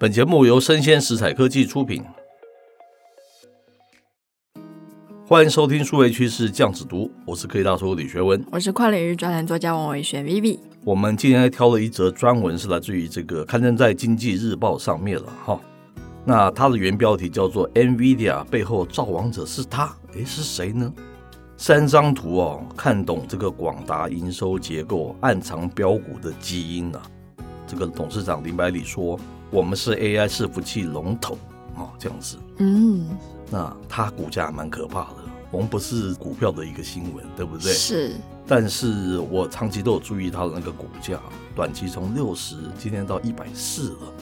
本节目由生鲜食材科技出品，欢迎收听数位趋势酱子读，我是科技大叔李学文，我是跨领域专栏作家王伟轩 Vivi。我们今天挑了一则专文，是来自于这个刊登在《经济日报》上面了哈。那它的原标题叫做 “NVIDIA 背后造王者是他”，诶，是谁呢？三张图哦，看懂这个广达营收结构，暗藏标股的基因啊。这个董事长林百里说。我们是 AI 伺服器龙头啊，这样子。嗯，那它股价蛮可怕的。我们不是股票的一个新闻，对不对？是。但是我长期都有注意它的那个股价，短期从六十今天到一百四了，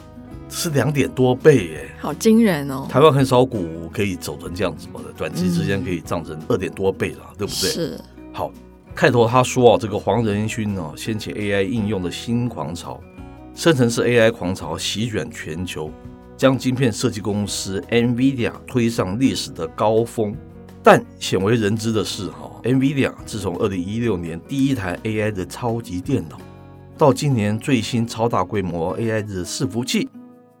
是两点多倍耶，好惊人哦！台湾很少股可以走成这样子嘛的，短期之间可以涨成二点多倍了，嗯、对不对？是。好，开头他说啊，这个黄仁勋啊，掀起 AI 应用的新狂潮。生成式 AI 狂潮席卷全球，将晶片设计公司 NVIDIA 推上历史的高峰。但鲜为人知的是，哈，NVIDIA 自从2016年第一台 AI 的超级电脑，到今年最新超大规模 AI 的伺服器，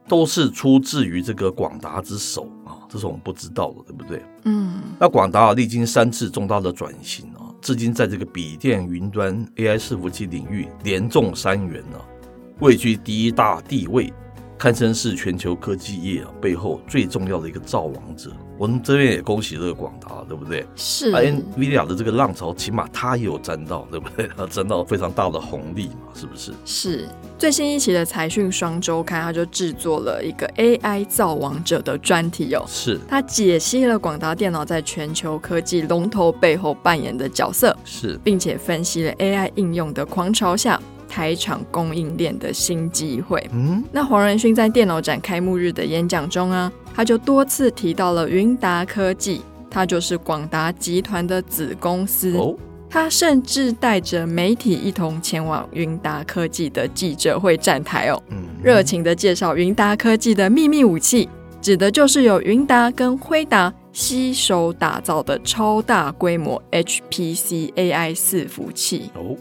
都是出自于这个广达之手啊，这是我们不知道的，对不对？嗯。那广达历经三次重大的转型啊，至今在这个笔电、云端、AI 伺服器领域连中三元呢。位居第一大地位，堪称是全球科技业背后最重要的一个造王者。我们这边也恭喜这个广达，对不对？是。NVIDIA 的这个浪潮，起码它也有沾到，对不对？它沾到非常大的红利嘛，是不是？是。最新一期的财讯双周刊，它就制作了一个 AI 造王者的专题哦。是。它解析了广达电脑在全球科技龙头背后扮演的角色，是，并且分析了 AI 应用的狂潮下。台厂供应链的新机会。嗯，那黄仁勋在电脑展开幕日的演讲中啊，他就多次提到了云达科技，它就是广达集团的子公司。哦，他甚至带着媒体一同前往云达科技的记者会站台哦，嗯，热情的介绍云达科技的秘密武器，指的就是由云达跟辉达携手打造的超大规模 HPC AI 伺服器。哦。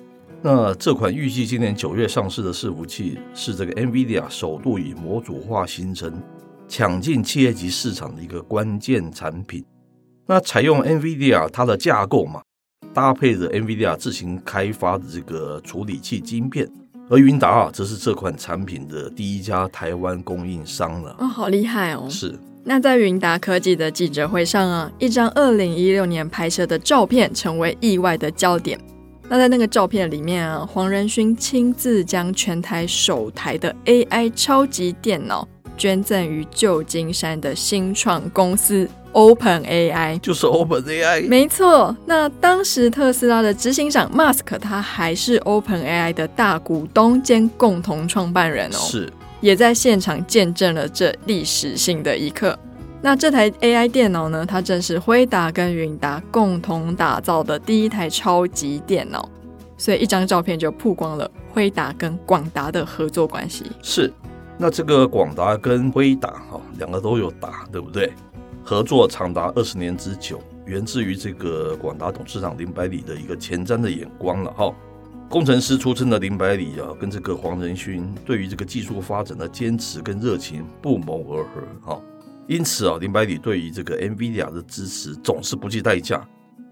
那这款预计今年九月上市的伺服器是这个 NVIDIA 首度以模组化形成，抢进企业级市场的一个关键产品。那采用 NVIDIA 它的架构嘛，搭配着 NVIDIA 自行开发的这个处理器晶片，而云达啊，则是这款产品的第一家台湾供应商了。哦，好厉害哦！是。那在云达科技的记者会上啊，一张二零一六年拍摄的照片成为意外的焦点。那在那个照片里面啊，黄仁勋亲自将全台首台的 AI 超级电脑捐赠于旧金山的新创公司 OpenAI，就是 OpenAI，没错。那当时特斯拉的执行长 Musk 他还是 OpenAI 的大股东兼共同创办人哦，是，也在现场见证了这历史性的一刻。那这台 AI 电脑呢？它正是辉达跟云达共同打造的第一台超级电脑，所以一张照片就曝光了辉达跟广达的合作关系。是，那这个广达跟辉达哈，两个都有打，对不对？合作长达二十年之久，源自于这个广达董事长林百里的一个前瞻的眼光了哈。工程师出身的林百里啊，跟这个黄仁勋对于这个技术发展的坚持跟热情不谋而合哈。因此啊，林百里对于这个 NVIDIA 的支持总是不计代价，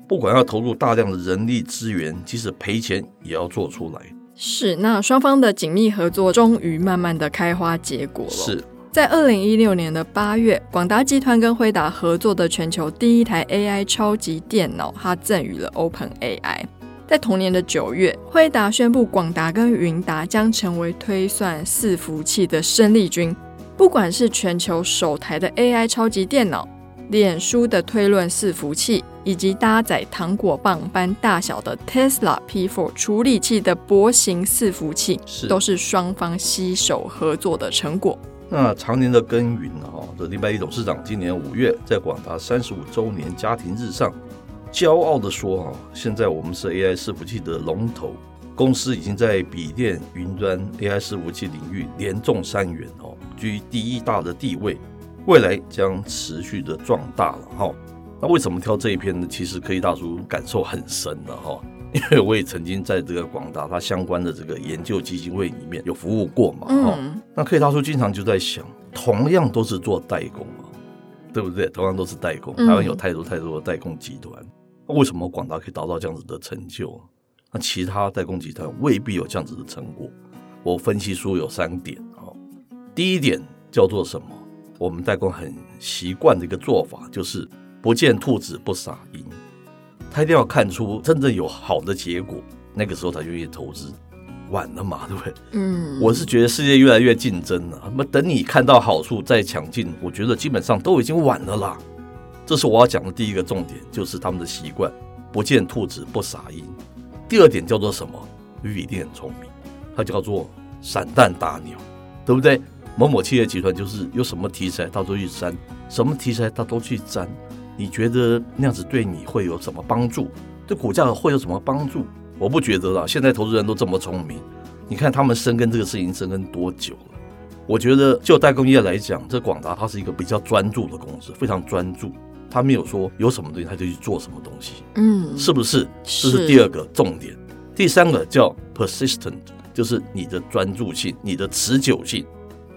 不管要投入大量的人力资源，即使赔钱也要做出来。是，那双方的紧密合作终于慢慢的开花结果了。是在二零一六年的八月，广达集团跟辉达合作的全球第一台 AI 超级电脑，它赠予了 OpenAI。在同年的九月，辉达宣布广达跟云达将成为推算伺服器的生力军。不管是全球首台的 AI 超级电脑，脸书的推论伺服器，以及搭载糖果棒般大小的 Tesla P4 处理器的薄型伺服器，是都是双方携手合作的成果。那常年的耕耘哈，这林百里董事长今年五月在广达三十五周年家庭日上，骄傲的说哈，现在我们是 AI 伺服器的龙头公司，已经在笔电、云端 AI 伺服器领域连中三元哦，居第一大的地位，未来将持续的壮大了哈。那为什么挑这一篇呢？其实科技大叔感受很深的哈。因为我也曾经在这个广达它相关的这个研究基金会里面有服务过嘛，嗯，那科技大叔经常就在想，同样都是做代工嘛，对不对？同样都是代工，台湾有太多太多的代工集团，那为什么广达可以达到这样子的成就？那其他代工集团未必有这样子的成果。我分析出有三点啊，第一点叫做什么？我们代工很习惯的一个做法就是不见兔子不撒鹰。他一定要看出真正有好的结果，那个时候他就愿意投资。晚了嘛，对不对？嗯，我是觉得世界越来越竞争了，那么等你看到好处再抢进，我觉得基本上都已经晚了啦。这是我要讲的第一个重点，就是他们的习惯，不见兔子不撒鹰。第二点叫做什么？玉一定很聪明，它叫做散弹打鸟，对不对？某某企业集团就是有什么题材他都去沾，什么题材他都去沾。你觉得那样子对你会有什么帮助？对股价会有什么帮助？我不觉得啦。现在投资人都这么聪明，你看他们深耕这个事情深耕多久了？我觉得就代工业来讲，这广达它是一个比较专注的公司，非常专注。他没有说有什么东西他就去做什么东西，嗯，是不是？这是第二个重点。第三个叫 persistent，就是你的专注性、你的持久性。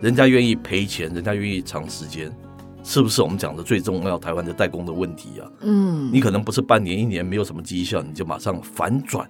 人家愿意赔钱，人家愿意长时间。是不是我们讲的最重要台湾的代工的问题啊？嗯，你可能不是半年一年没有什么绩效，你就马上反转，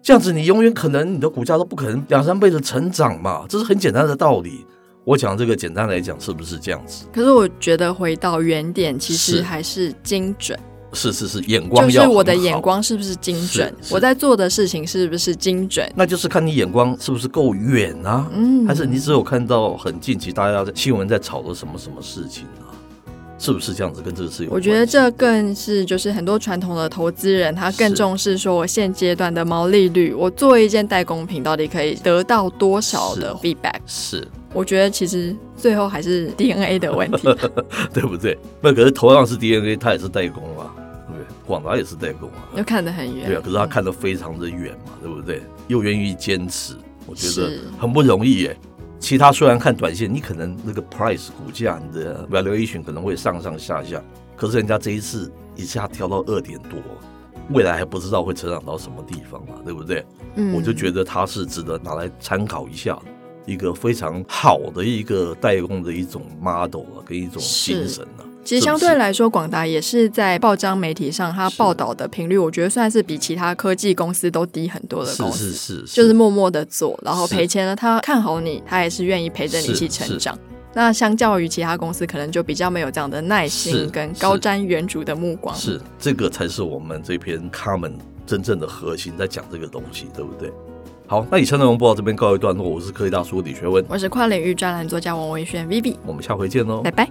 这样子你永远可能你的股价都不可能两三倍的成长嘛，这是很简单的道理。我讲这个简单来讲，是不是这样子？可是我觉得回到原点，其实还是精准。是是是，眼光就是我的眼光是不是精准？我在做的事情是不是精准？那就是看你眼光是不是够远啊？嗯，还是你只有看到很近期大家在新闻在炒的什么什么事情啊？是不是这样子？跟这个是有？我觉得这更是就是很多传统的投资人，他更重视说我现阶段的毛利率，我做一件代工品到底可以得到多少的 feedback？是，是我觉得其实最后还是 DNA 的问题，对不对？那可是同样是 DNA，它也是代工啊，对不对？广达也是代工啊，又看得很远，对啊。可是他看得非常的远嘛，对不对？又愿意坚持，我觉得很不容易耶。其他虽然看短线，你可能那个 price 股价你的 valuation 可能会上上下下，可是人家这一次一下跳到二点多，未来还不知道会成长到什么地方嘛，对不对？嗯，我就觉得它是值得拿来参考一下，一个非常好的一个代工的一种 model 啊，跟一种精神啊。其实相对来说，广达也是在报章媒体上，它报道的频率，我觉得算是比其他科技公司都低很多的公司。是是是，就是默默的做，然后赔钱了，他看好你，他也是愿意陪着你一起成长。那相较于其他公司，可能就比较没有这样的耐心跟高瞻远瞩的目光。是，是这个才是我们这篇 comment 真正的核心，在讲这个东西，对不对？好，那以上内容播到这边告一段落。我是科技大叔李学文，我是跨领域专栏作家王维轩 Vivi，我们下回见喽，拜拜。